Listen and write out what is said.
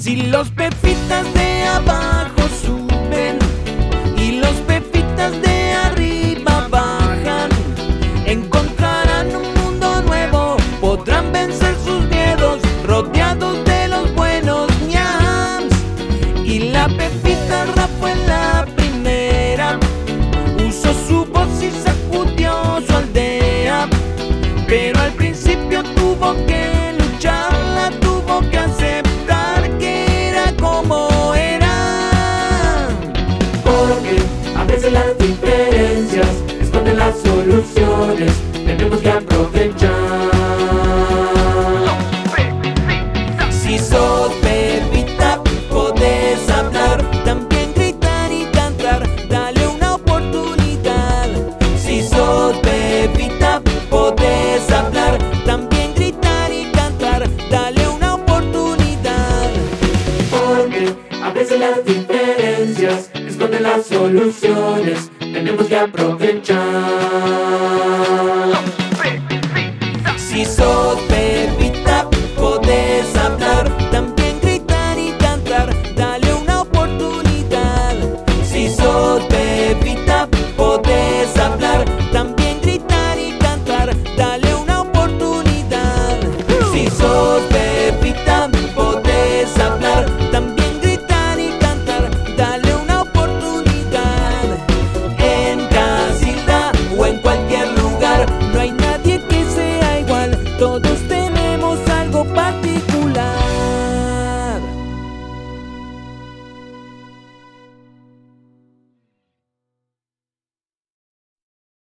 Si los pepitas de abajo suben y los pepitas de arriba bajan, encontrarán un mundo nuevo, podrán vencer sus miedos, rodeados de los buenos ñams. Y la pepita fue la primera, usó su voz y sacudió su aldea, pero al principio tuvo que las diferencias esconden las soluciones. Tenemos que aprovechar. Si sos pepita, podés hablar, también gritar y cantar, dale una oportunidad. Si sos pepita, podés hablar, también gritar y cantar, dale una oportunidad. Porque a veces las diferencias esconde las soluciones, tenemos que aprovechar. Si sos